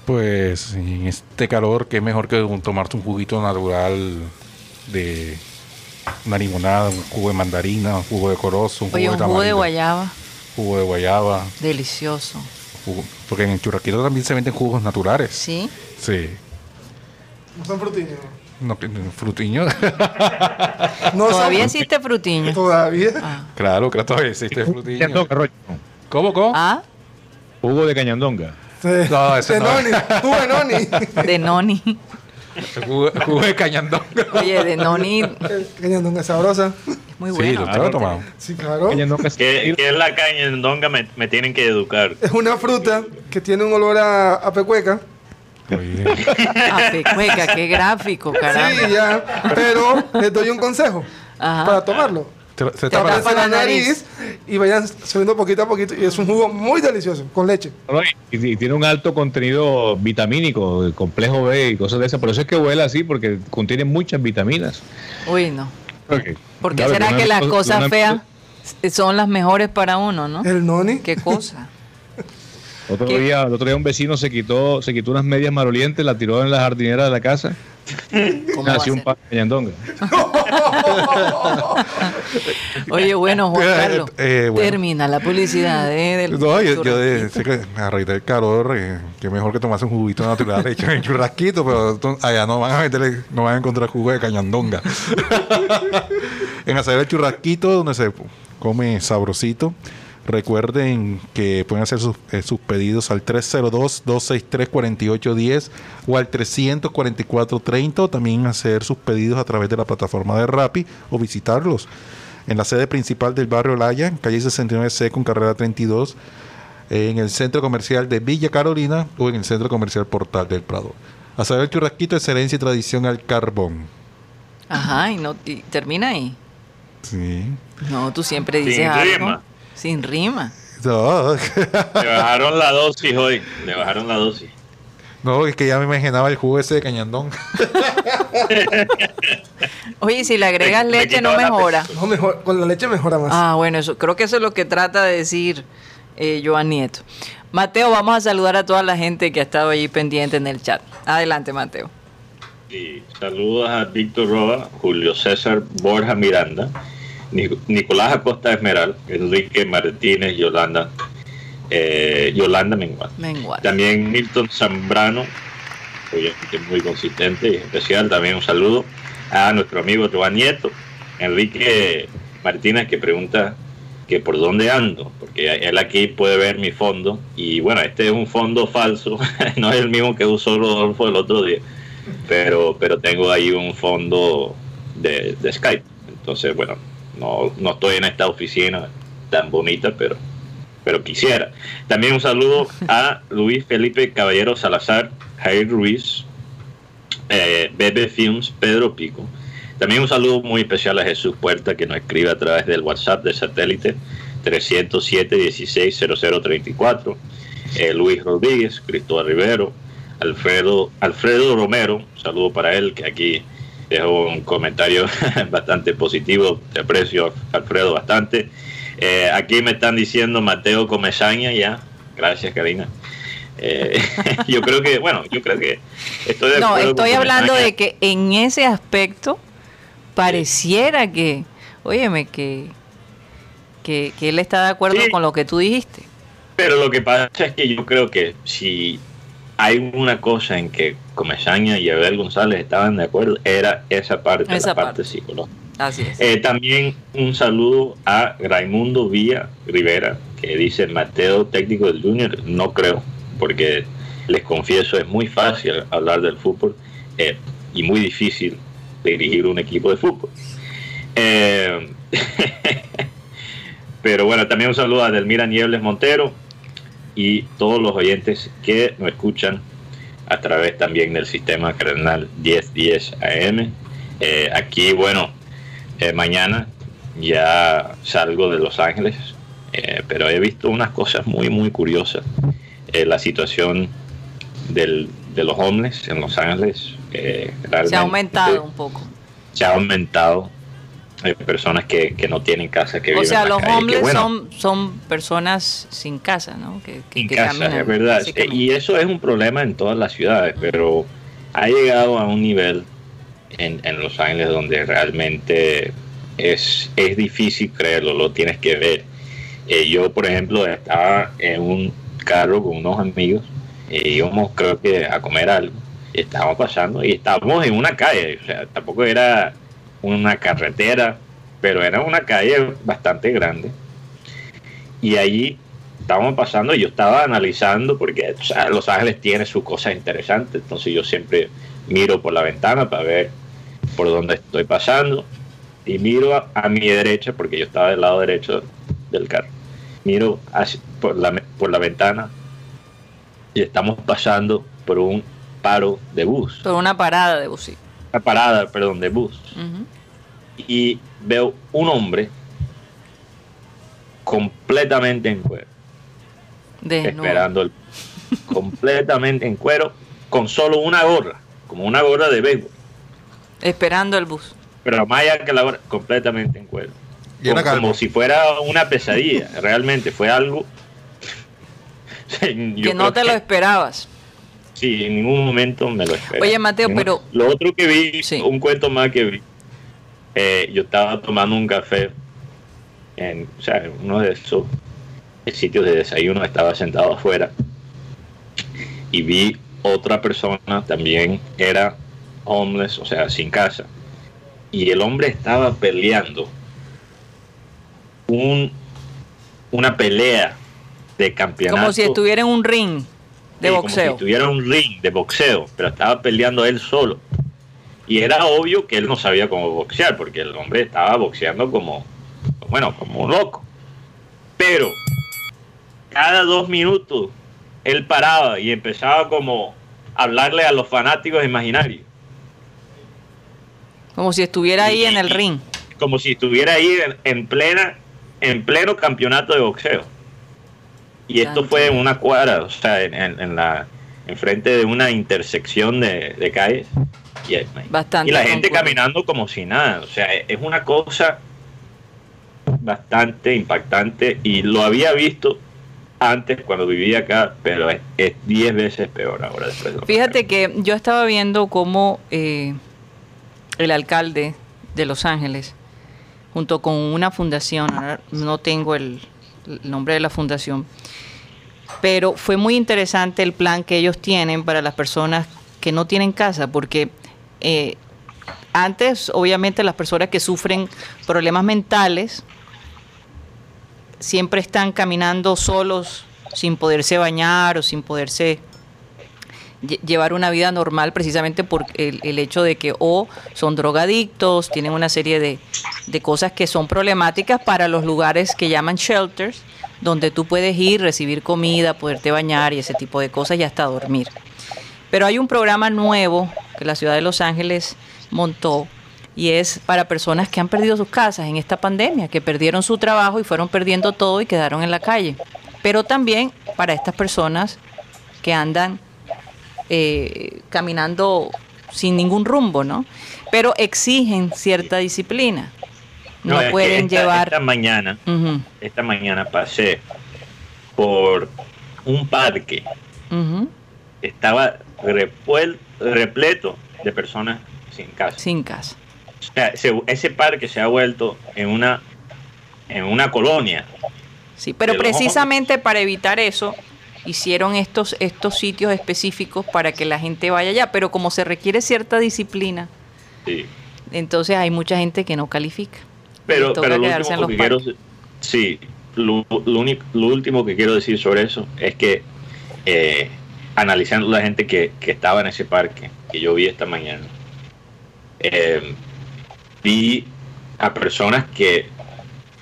Pues en este calor, qué mejor que tomarte un juguito natural de una limonada, un jugo de mandarina, un jugo de corozo,
un jugo de un jugo de guayaba.
Jugo de guayaba.
Delicioso.
porque en el churraquito también se venden jugos naturales.
¿Sí?
Sí.
¿No son frutiños?
No, frutiño.
no ¿Todavía existe frutiño?
¿Todavía? Ah.
Claro, que todavía existe frutiño. ¿Cómo, cómo?
¿Ah? Jugo de cañandonga.
No, ese de Noni. Jugo de Noni.
De Noni.
Jugo, de cañandonga.
Oye, de Noni.
Cañandonga sabrosa.
Es muy bueno.
Sí, lo he tomado.
Sí, claro.
¿Qué, es la cañandonga? Me, me tienen que educar.
Es una fruta que tiene un olor a, a pecueca.
a pecueca, qué gráfico, caramba.
Sí, ya. Pero les doy un consejo para tomarlo se tapa la, nariz y vayan subiendo poquito a poquito. Y es un jugo muy delicioso, con leche.
Y, tiene un alto contenido vitamínico, complejo B y cosas de esas. Por eso es que huele así, porque contiene muchas vitaminas.
Uy, no. ¿Por qué será que las cosas feas son las mejores para uno, no?
El noni.
¿Qué cosa?
Otro día, el otro día un vecino se quitó, se quitó unas medias marolientes, la tiró en la jardinera de la casa Nació un de
Oye, bueno, Juan Carlos, eh, termina la publicidad eh, del
No, yo, yo sé que a raíz del calor, eh, que mejor que tomarse un juguito natural hecho en churrasquito, pero allá no van a meterle, no van a encontrar jugo de cañandonga. en hacer el churrasquito donde se come sabrosito. Recuerden que pueden hacer sus, eh, pedidos al 302-263-4810 o al 344-30 también hacer sus pedidos a través de la plataforma de Rappi o visitarlos en la sede principal del barrio Laya, calle 69C con carrera 32, en el centro comercial de Villa Carolina o en el centro comercial Portal del Prado. A saber el churrasquito, excelencia y tradición al carbón.
Ajá, y, no, termina ahí.
Sí.
No, tú siempre dices algo. Sin rima.
No. Le bajaron la dosis hoy. Le bajaron la dosis.
No, es que ya me imaginaba el jugo ese de cañandón.
Oye, si le agregas leche no mejora.
No, mejor, con la leche mejora más.
Ah, bueno, eso, creo que eso es lo que trata de decir eh, Joan Nieto. Mateo, vamos a saludar a toda la gente que ha estado allí pendiente en el chat. Adelante, Mateo.
Sí, saludos a Víctor Roa, Julio César Borja Miranda, Nicolás Acosta Esmeral, Enrique Martínez, Yolanda, eh, Yolanda Mengual. También Milton Zambrano, muy consistente y especial. También un saludo a nuestro amigo Joan Nieto, Enrique Martínez que pregunta que por dónde ando, porque él aquí puede ver mi fondo y bueno, este es un fondo falso, no es el mismo que usó Rodolfo el otro día, pero, pero tengo ahí un fondo de, Skype, entonces bueno, no, no estoy en esta oficina tan bonita, pero, pero quisiera. También un saludo a Luis Felipe Caballero Salazar, Jair Ruiz, eh, Bebe Films, Pedro Pico, también un saludo muy especial a Jesús Puerta que nos escribe a través del WhatsApp de satélite 307 16 0034. Luis Rodríguez, Cristóbal Rivero, Alfredo, Alfredo Romero, un saludo para él que aquí dejó un comentario bastante positivo, te aprecio Alfredo bastante. Eh, aquí me están diciendo Mateo Comesaña ya, gracias Karina. Eh, yo creo que, bueno, yo creo que
estoy de No, estoy hablando de que en ese aspecto pareciera que, óyeme, que, que, él está de acuerdo con lo que tú dijiste.
Pero lo que pasa es que yo creo que si hay una cosa en que Comesaña y Abel González estaban de acuerdo, era esa parte, esa la parte, psicológica. Así es. Eh, también un saludo a Raimundo Villa Rivera, que dice Mateo, técnico del Junior. No creo, porque les confieso, es muy fácil hablar del fútbol eh, y muy difícil dirigir un equipo de fútbol. Eh, pero bueno, también un saludo a Delmira Niebles Montero y todos los oyentes que nos escuchan a través también del sistema cardenal 1010 AM. Eh, aquí, bueno, eh, mañana ya salgo de Los Ángeles, pero he visto unas cosas muy, muy curiosas. la situación del, de los homeless en Los Ángeles
se ha aumentado un poco.
Se ha aumentado. Hay personas que, no tienen casa, que
O sea, los hombres son, son personas sin casa, ¿no? Que,
sin casa, es verdad. Y eso es un problema en todas las ciudades, pero ha llegado a un nivel en, Los Ángeles donde realmente es, es difícil creerlo, lo tienes que ver. Eh, yo, por ejemplo, estaba en un carro con unos amigos y íbamos, creo que, a comer algo estábamos pasando y estábamos en una calle, o sea, tampoco era una carretera, pero era una calle bastante grande. Y allí estábamos pasando y yo estaba analizando, porque Los Ángeles tiene sus cosas interesantes, entonces yo siempre miro por la ventana para ver por dónde estoy pasando y miro a, mi derecha, porque yo estaba del lado derecho del carro, miro por, la, por la ventana y estamos pasando por un paro de bus.
Por una parada de bus.
Una parada, perdón, de bus. Y veo un hombre completamente en cuero. esperando el completamente en cuero con solo una gorra, como una gorra de béisbol.
Esperando el bus.
Pero más allá que la gorra, completamente en cuero. Como, como, si fuera una pesadilla, realmente fue algo
que no te lo esperabas.
Sí, en ningún momento me lo esperaba.
Oye, Mateo, pero...
Lo otro que vi, un cuento más que vi, eh, yo estaba tomando un café en, o sea, uno de esos sitios de desayuno, estaba sentado afuera y vi otra persona también, era homeless, o sea, sin casa. Y el hombre estaba peleando un, una pelea de campeonato.
Como si estuviera en un ring. De boxeo.
Como si tuviera un ring de boxeo, pero estaba peleando él solo. Y era obvio que él no sabía cómo boxear, porque el hombre estaba boxeando como, bueno, como un loco. Pero cada dos minutos él paraba y empezaba como a hablarle a los fanáticos imaginarios.
Como si estuviera ahí en el ring.
Como si estuviera ahí en, plena, en pleno campeonato de boxeo. Y esto fue en una cuadra, o sea, en, en la enfrente de una intersección de, calles. Y, y la gente caminando como si nada. O sea, es una cosa bastante impactante y lo había visto antes cuando vivía acá, pero es 10 veces peor ahora después.
Fíjate que yo estaba viendo cómo eh, el alcalde de Los Ángeles, junto con una fundación, no tengo el nombre de la fundación, pero fue muy interesante el plan que ellos tienen para las personas que no tienen casa, porque eh, antes, obviamente, las personas que sufren problemas mentales siempre están caminando solos, sin poderse bañar o sin poderse llevar una vida normal precisamente por el, hecho de que o son drogadictos, tienen una serie de, de, cosas que son problemáticas para los lugares que llaman shelters, donde tú puedes ir, recibir comida, poderte bañar y ese tipo de cosas y hasta dormir. Pero hay un programa nuevo que la ciudad de Los Ángeles montó y es para personas que han perdido sus casas en esta pandemia, que perdieron su trabajo y fueron perdiendo todo y quedaron en la calle. Pero también para estas personas que andan eh, caminando sin ningún rumbo, ¿no? Pero exigen cierta disciplina.
No, pueden llevar. Esta mañana, esta mañana pasé por un parque. Estaba repleto de personas sin casa.
Sin casa
ese parque se ha vuelto en una, en una colonia.
Sí, pero precisamente para evitar eso, hicieron estos, estos sitios específicos para que la gente vaya allá, pero como se requiere cierta disciplina, entonces hay mucha gente que no califica.
Pero, lo último que quiero, sí, lo, único, lo último que quiero decir sobre eso es que eh, analizando la gente que, que, estaba en ese parque, que yo vi esta mañana, eh, vi a personas que,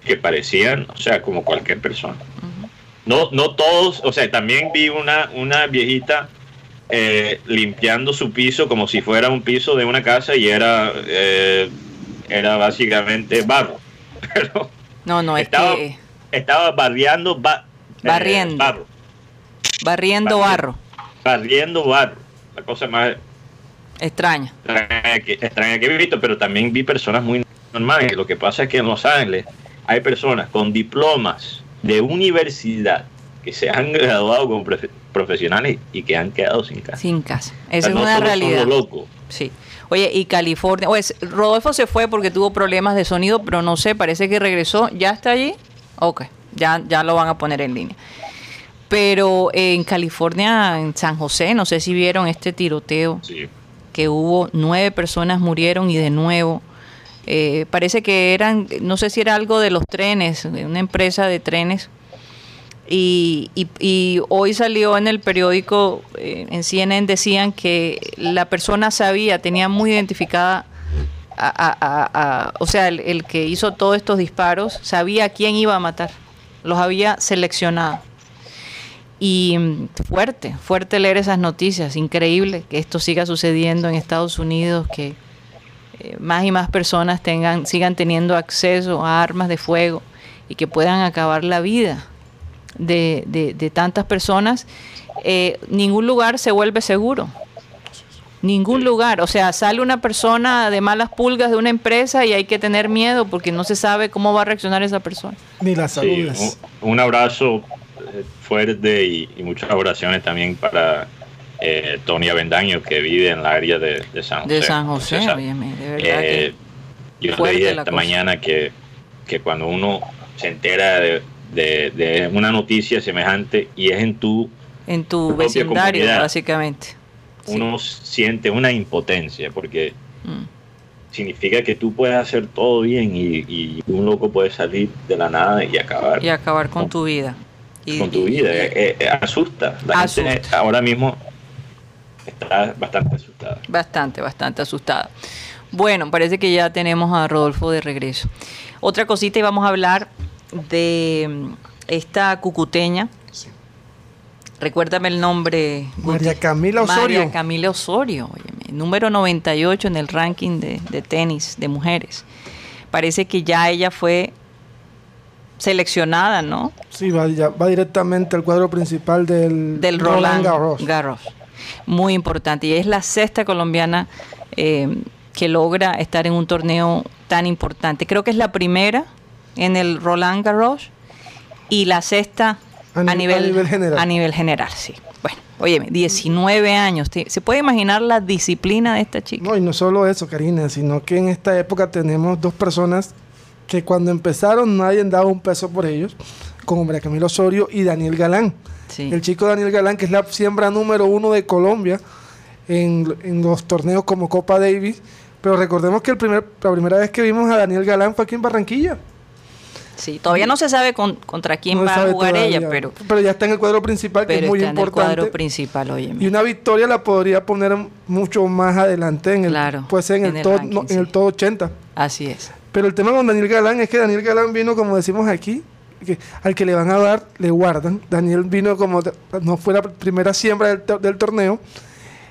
que parecían, o sea, como cualquier persona. No, no todos, o sea, también vi una, una viejita eh, limpiando su piso como si fuera un piso de una casa y era, eh, era básicamente barro. Pero
no, no,
estaba,
que...
estaba barriando
eh, barriendo. barro. Barriendo barro.
Barriendo barro. La cosa más
Extraña.
Extraña que, he visto, pero también vi personas muy normales. Lo que pasa es que en Los Ángeles hay personas con diplomas de universidad que se han graduado como profesionales y que han quedado sin casa.
Sin casa. Esa es una realidad.
Loco.
Sí. Oye, y California, pues, Rodolfo se fue porque tuvo problemas de sonido, pero no sé, parece que regresó. ¿Ya está allí? Ok, ya, ya lo van a poner en línea. Pero en California, en San José, no sé si vieron este tiroteo. Sí que hubo nueve personas murieron y de nuevo. Eh, parece que eran, no sé si era algo de los trenes, de una empresa de trenes. Y, y, hoy salió en el periódico, eh, en CNN decían que la persona sabía, tenía muy identificada, a, o sea, el, que hizo todos estos disparos, sabía quién iba a matar, los había seleccionado. Y mm, fuerte, fuerte leer esas noticias, increíble que esto siga sucediendo en Estados Unidos, que eh, más y más personas tengan, sigan teniendo acceso a armas de fuego y que puedan acabar la vida de, de, tantas personas. Eh, ningún lugar se vuelve seguro. Ningún lugar. O sea, sale una persona de malas pulgas de una empresa y hay que tener miedo porque no se sabe cómo va a reaccionar esa persona.
Ni la salud.
un, abrazo fuerte y, muchas oraciones también para eh, Tony Avendaño, que vive en la área de, San José.
De San José, de verdad.
Eh, yo leí esta mañana que, que, cuando uno se entera de, de, una noticia semejante y es en tu,
en tu vecindario, básicamente.
Uno siente una impotencia porque mm. significa que tú puedes hacer todo bien y, un loco puede salir de la nada y acabar.
Y acabar con tu vida
con tu vida. Eh, eh, asusta. La gente ahora mismo está bastante asustada.
Bastante, bastante asustada. Bueno, parece que ya tenemos a Rodolfo de regreso. Otra cosita y vamos a hablar de esta cucuteña. Recuérdame el nombre.
María Camila Osorio.
María Camila Osorio, número 98 en el ranking de, de tenis de mujeres. Parece que ya ella fue seleccionada, ¿no?
Sí, va, va directamente al cuadro principal del,
del Roland, Garros. Muy importante. Y es la sexta colombiana eh, que logra estar en un torneo tan importante. Creo que es la primera en el Roland Garros y la sexta a, nivel, general. A nivel general, sí. Bueno, oye, 19 años. ¿Se puede imaginar la disciplina de esta chica?
No, y no solo eso, Karina, sino que en esta época tenemos dos personas que cuando empezaron nadie daba un peso por ellos, como María Camilo Osorio y Daniel Galán. El chico Daniel Galán, que es la siembra número uno de Colombia en, los torneos como Copa Davis, Pero recordemos que el primer, la primera vez que vimos a Daniel Galán fue aquí en Barranquilla.
Sí, todavía no se sabe contra quién va a jugar ella, pero...
Pero ya está en el cuadro principal, que es muy importante. en el cuadro
principal, oye.
Y una victoria la podría poner mucho más adelante, en el,
claro,
puede ser en, el, todo, en el todo 80.
Así es.
Pero el tema con Daniel Galán es que Daniel Galán vino, como decimos aquí, que al que le van a dar, le guardan. Daniel vino como, no fue la primera siembra del, torneo,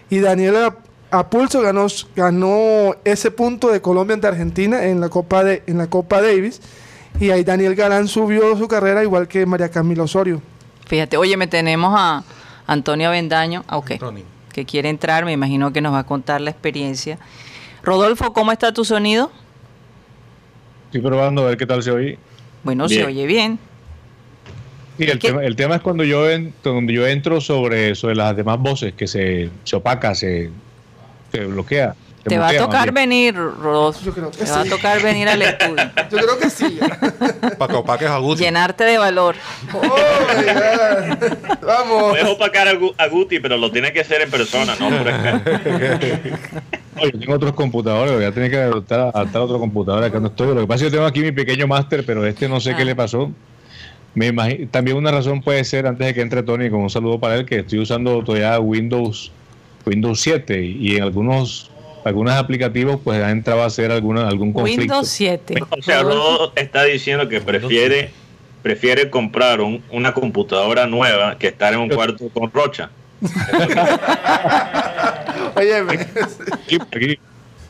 y Daniel a, pulso ganó, ganó ese punto de Colombia ante Argentina en la Copa, de, en la Copa Davis y ahí Daniel Galán subió su carrera igual que María Camila Osorio.
Fíjate, oye, me tenemos a Antonio Avendaño, ah, que quiere entrar, me imagino que nos va a contar la experiencia. Rodolfo, ¿cómo está tu sonido?
Estoy probando a ver qué tal se oye.
Bueno, se oye bien.
Sí, el, tema, el tema, es cuando yo, cuando yo entro sobre, sobre las demás voces, que se, se opaca, se, se bloquea.
Te va a tocar venir, Rodolfo. Yo creo que Te va a tocar venir al estudio.
Yo creo que sí.
Para que opaques a Guti.
Llenarte de valor. Oh,
Vamos. Puedes opacar a Guti, pero lo tiene que hacer en persona, ¿no?
Oye, tengo otros computadores, voy a tener que adaptar, adaptar otro computador acá no estoy. Lo que pasa es que yo tengo aquí mi pequeño máster, pero este no sé qué ah. le pasó. Me también una razón puede ser, antes de que entre Tony, con un saludo para él, que estoy usando todavía Windows, Windows 7 y en algunos algunos aplicativos pues han entrado a hacer alguna, algún conflicto.
Windows 7.
O sea, Rodo está diciendo que prefiere prefiere comprar una computadora nueva que estar en un cuarto con rocha.
Oye,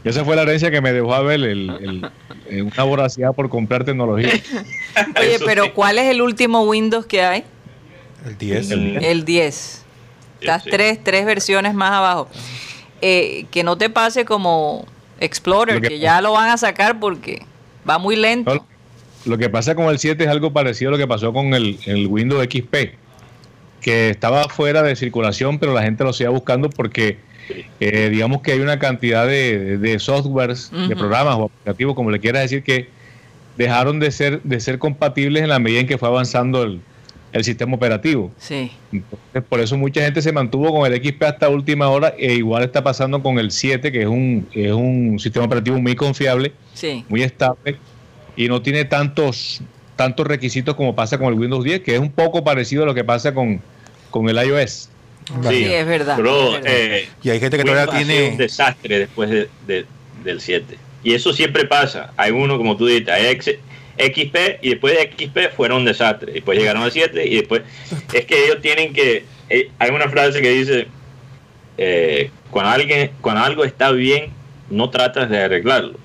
esa fue la herencia que me dejó a ver el, una voracidad por comprar tecnología.
Oye, pero ¿cuál es el último Windows que hay?
El 10.
El 10. Las tres, tres versiones más abajo. Eh, que no te pase como Explorer, que, ya lo van a sacar porque va muy lento.
Lo que pasa con el 7 es algo parecido a lo que pasó con el, Windows XP, que estaba fuera de circulación, pero la gente lo sigue buscando porque eh, digamos que hay una cantidad de, de softwares, de programas o aplicativos, como le quieras decir, que dejaron de ser, de ser compatibles en la medida en que fue avanzando el, el sistema operativo.
Sí.
por eso mucha gente se mantuvo con el XP hasta última hora e igual está pasando con el 7, que es un, es un sistema operativo muy confiable, muy estable y no tiene tantos tantos requisitos como pasa con el Windows 10, que es un poco parecido a lo que pasa con, con el iOS.
Sí, es verdad.
Eh, y hay gente que todavía tiene un desastre después de, del 7. Y eso siempre pasa. Hay uno, como tú dices, hay XP y después de XP fueron un desastre. Después llegaron a 7 y después es que ellos tienen que... Eh, hay una frase que dice, eh, cuando, alguien, cuando algo está bien, no tratas de arreglarlo.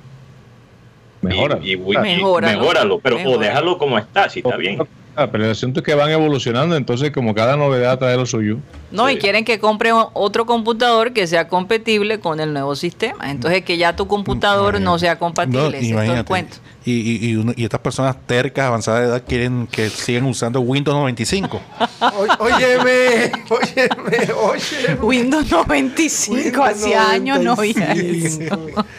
Mejora.
Y, mejóralo, pero o déjalo como está, si está bien.
Ah, pero el asunto es que van evolucionando, entonces como cada novedad trae lo suyo.
No, y quieren que compre otro computador que sea compatible con el nuevo sistema. Entonces que ya tu computador no sea compatible. es el cuento.
Y, y, y, estas personas tercas, avanzadas de edad, quieren que siguen usando Windows 95.
óyeme, óyeme, óyeme.
Windows 95, hace años no había eso.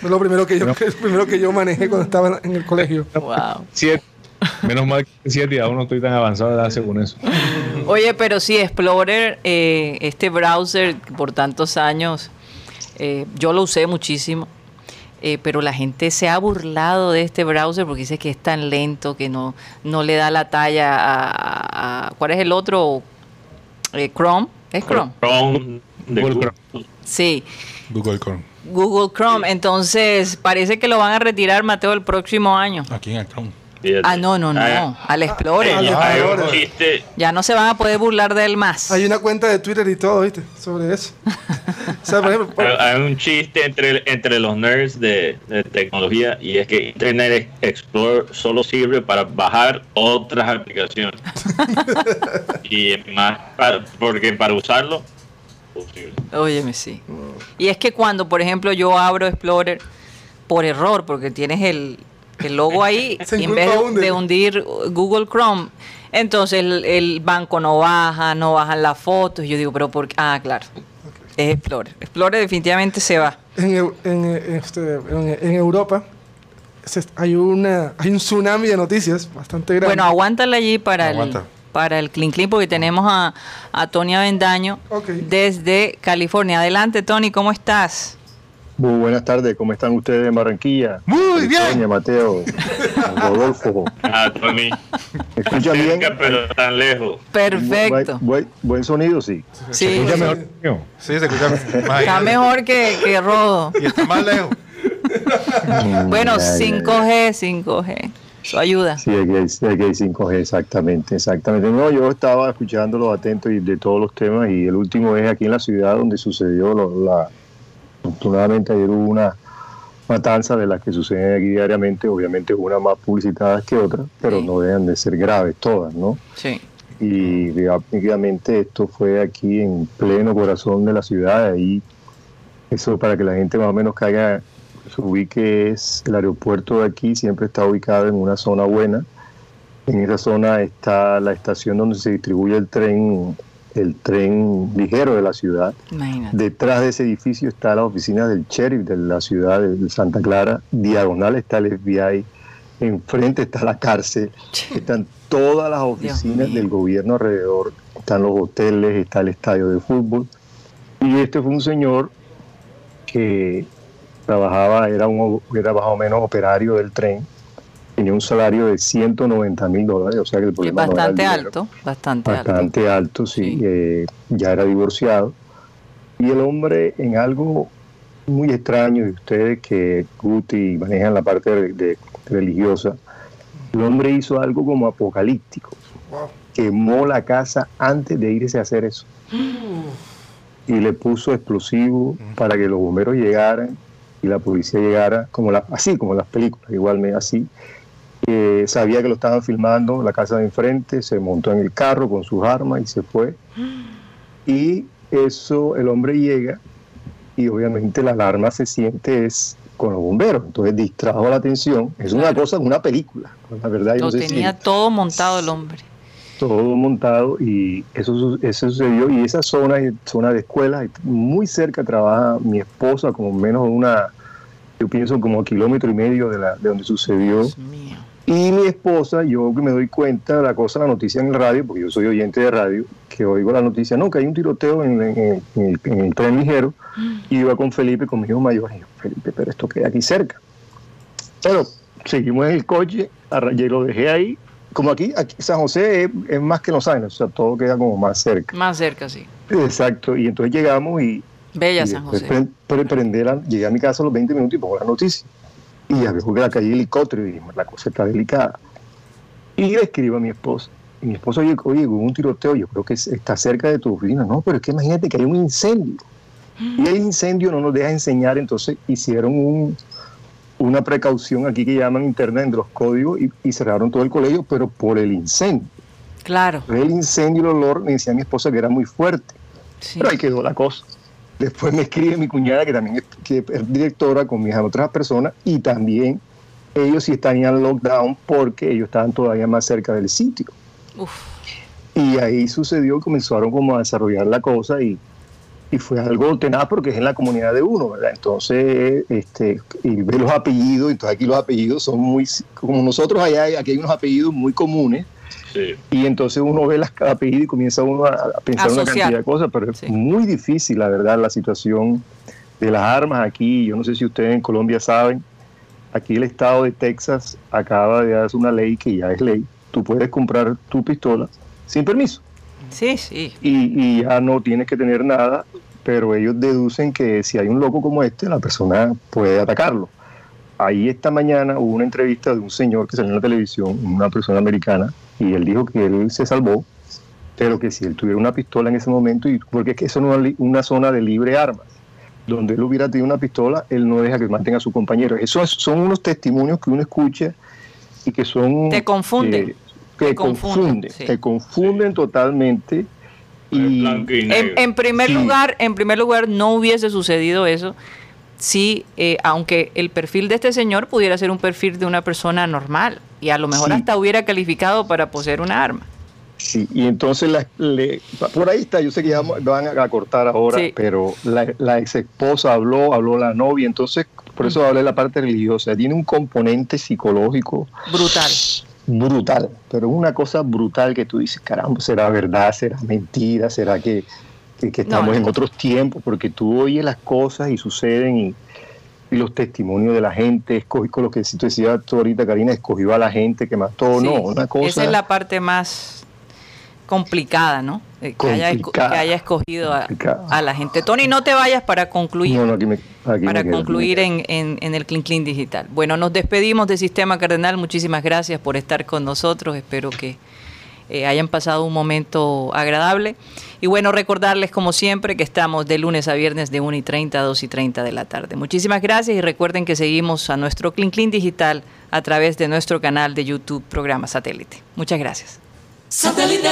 lo primero que, yo, primero que yo manejé cuando estaba en el colegio.
Wow.
Menos mal que 7 y aún no estoy tan avanzado de edad según eso.
Oye, pero sí, Explorer, eh, este browser por tantos años, eh, yo lo usé muchísimo. Eh, pero la gente se ha burlado de este browser porque dice que es tan lento, que no, no le da la talla a, ¿cuál es el otro? Chrome, ¿es Chrome?
Chrome, Google
Sí.
Google Chrome.
Google Chrome, entonces parece que lo van a retirar, Mateo, el próximo año.
Aquí en el Chrome.
Ah, no, no, no. Ah, al Explorer. Ya no se van a poder burlar de él más.
Hay una cuenta de Twitter y todo, ¿viste? Sobre eso.
Hay un chiste entre, entre los nerds de, tecnología y es que Internet Explorer solo sirve para bajar otras aplicaciones. y más, porque para usarlo,
posible. Óyeme, sí. Y es que cuando, por ejemplo, yo abro Explorer por error, porque tienes el el logo ahí, en vez de, hundir Google Chrome, entonces el, banco no baja, no bajan las fotos. Yo digo, pero ¿por qué? Ah, claro. Es Explorer. Explorer definitivamente se va.
En, este, Europa hay, una, hay un tsunami de noticias bastante grande.
Bueno, aguántala allí para el para el Clean Clean porque tenemos a, a Tony Avendaño desde California. Adelante, Tony, ¿cómo estás?
Muy buenas tardes, ¿cómo están ustedes en Barranquilla?
Muy bien.
Mateo, Rodolfo.
Ah, Tony.
¿Me escuchan bien?
pero tan lejos.
Perfecto.
Buen, buen, sonido, sí.
Sí,
¿Se escucha mejor?
Sí, se escucha más
Está mejor que, que Rodo.
Y está más lejos.
Bueno,
Ya, ya,
5G, 5G. Eso ayuda.
Sí, aquí hay, aquí hay 5G, exactamente, exactamente. No, yo estaba escuchándolo atento y de todos los temas y el último es aquí en la ciudad donde sucedió lo- la... Afortunadamente ayer hubo una matanza de las que suceden aquí diariamente, obviamente una más publicitadas que otra, pero
Sí.
no dejan de ser graves todas, ¿no?
Sí.
y obviamente esto fue aquí en pleno corazón de la ciudad, ahí eso para que la gente más o menos caiga, se ubique es el aeropuerto de aquí, siempre está ubicado en una zona buena, en esa zona está la estación donde se distribuye el tren, el tren ligero de la ciudad,
Imagínate.
detrás de ese edificio está la oficina del sheriff de la ciudad de Santa Clara, diagonal está el FBI, enfrente está la cárcel, están todas las oficinas del gobierno alrededor, están los hoteles, está el estadio de fútbol. Y este fue un señor que trabajaba, era, un, era más o menos operario del tren, tenía un salario de 190 mil dólares, o sea que el
Es
problema no era el
bastante
dinero.
alto, bastante, alto.
Bastante alto, sí,
Sí.
eh, ya era divorciado. Y el hombre en algo muy extraño, y ustedes que Guti manejan la parte de- de- religiosa, el hombre hizo algo como apocalíptico. Quemó la casa antes de irse a hacer eso. Y le puso explosivo para que los bomberos llegaran y la policía llegara, como la, así como las películas, igualmente así. Eh, sabía que lo estaban filmando la casa de enfrente, se montó en el carro con sus armas y se fue. Y eso, el hombre llega y obviamente la alarma se siente es con los bomberos, entonces distrajo la atención. Es una cosa, una película, la verdad.
Lo
no si-
tenía todo montado el hombre.
todo montado y eso, eso sucedió y esa zona es zona de escuelas muy cerca trabaja mi esposa como menos de una yo pienso como a kilómetro y medio de, la, de donde sucedió
Dios mío.
Y mi esposa yo que me doy cuenta de la cosa la noticia en el radio porque yo soy oyente de radio que oigo la noticia no que hay un tiroteo en, en- en- en el, en el tren ligero y iba con Felipe con mi hijo mayor y yo, Felipe pero esto queda aquí cerca pero seguimos en el coche yo lo dejé ahí como aquí, aquí San José es, es más que Los Ángeles, o sea, todo queda como más cerca.
Más cerca, sí.
Exacto, y entonces llegamos y,
Bella
y
San José.
pre- pre- prender la- llegué a mi casa a los 20 minutos y pongo la noticia. Y ya veo que la calle helicóptero y la cosa está delicada. Y le escribo a mi esposa. Y mi esposa, oye, oye, hubo un tiroteo, yo creo que es- está cerca de tu oficina. No, pero es que imagínate que hay un incendio. Y el incendio no nos deja enseñar, entonces hicieron un, una precaución aquí que llaman interna entre los códigos y, y cerraron todo el colegio, pero por el incendio.
Claro.
El incendio, el olor, me decía mi esposa que era muy fuerte.
Sí.
Pero ahí quedó la cosa. Después me escribe mi cuñada, que también es, que es directora con mis otras personas, y también ellos sí están en lockdown porque ellos estaban todavía más cerca del sitio.
Uf.
Y ahí sucedió y comenzaron como a desarrollar la cosa y, y fue algo tenaz porque es en la comunidad de uno, ¿verdad? Entonces, este, y ve los apellidos, entonces aquí los apellidos son muy, como nosotros allá, aquí hay unos apellidos muy comunes,
Sí.
y entonces uno ve las cada apellido y comienza uno a, a pensar una cantidad de cosas, pero es
Sí.
muy difícil, la verdad, la situación de las armas aquí. Yo no sé si ustedes en Colombia saben, aquí el estado de Texas acaba de hacer una ley que ya es ley. Tú puedes comprar tu pistola sin permiso
Sí, sí.
y, y ya no tienes que tener nada, pero ellos deducen que si hay un loco como este, la persona puede atacarlo. Ahí esta mañana hubo una entrevista de un señor que salió en la televisión, una persona americana, y él dijo que él se salvó, pero que si él tuviera una pistola en ese momento, y porque es que eso no es una zona de libre armas, donde él hubiera tenido una pistola, él no deja que maten a su compañero. Esos son unos testimonios que uno escucha y que son...
Te confunden.
eh, que
Te confunden,
confunden,
sí.
te confunden totalmente. Y,
Blanco y
En, primer
Sí.
lugar, en primer lugar, no hubiese sucedido eso si, eh, aunque el perfil de este señor pudiera ser un perfil de una persona normal y a lo mejor
Sí.
hasta hubiera calificado para poseer una arma.
Sí, y entonces la- le- por ahí está, yo sé que ya van a, cortar ahora,
Sí.
pero la, la ex esposa habló, habló la novia, entonces por eso hablé de la parte religiosa, tiene un componente psicológico
Brutal.
brutal, pero es una cosa brutal que tú dices, caramba, ¿será verdad? ¿Será mentira? ¿Será que, que- que
No,
estamos
no.
en otros tiempos? Porque tú oyes las cosas y suceden y, y los testimonios de la gente, escogí con lo que si tú decías tú ahorita, Karina, escogió a la gente que mató, no, una cosa.
Esa es la parte más complicada, ¿no? Eh, que, haya, que haya, escogido a, la gente. Tony, no te vayas para concluir. para concluir en, en, el Clean Clean Digital. Bueno, nos despedimos de Sistema Cardenal. Muchísimas gracias por estar con nosotros. Espero que eh, hayan pasado un momento agradable. Y bueno, recordarles como siempre que estamos de lunes a viernes de 1 y 30 a 2 y 30 de la tarde. Muchísimas gracias y recuerden que seguimos a nuestro Clean Clean Digital a través de nuestro canal de YouTube Programa Satélite. Muchas gracias. Satélite.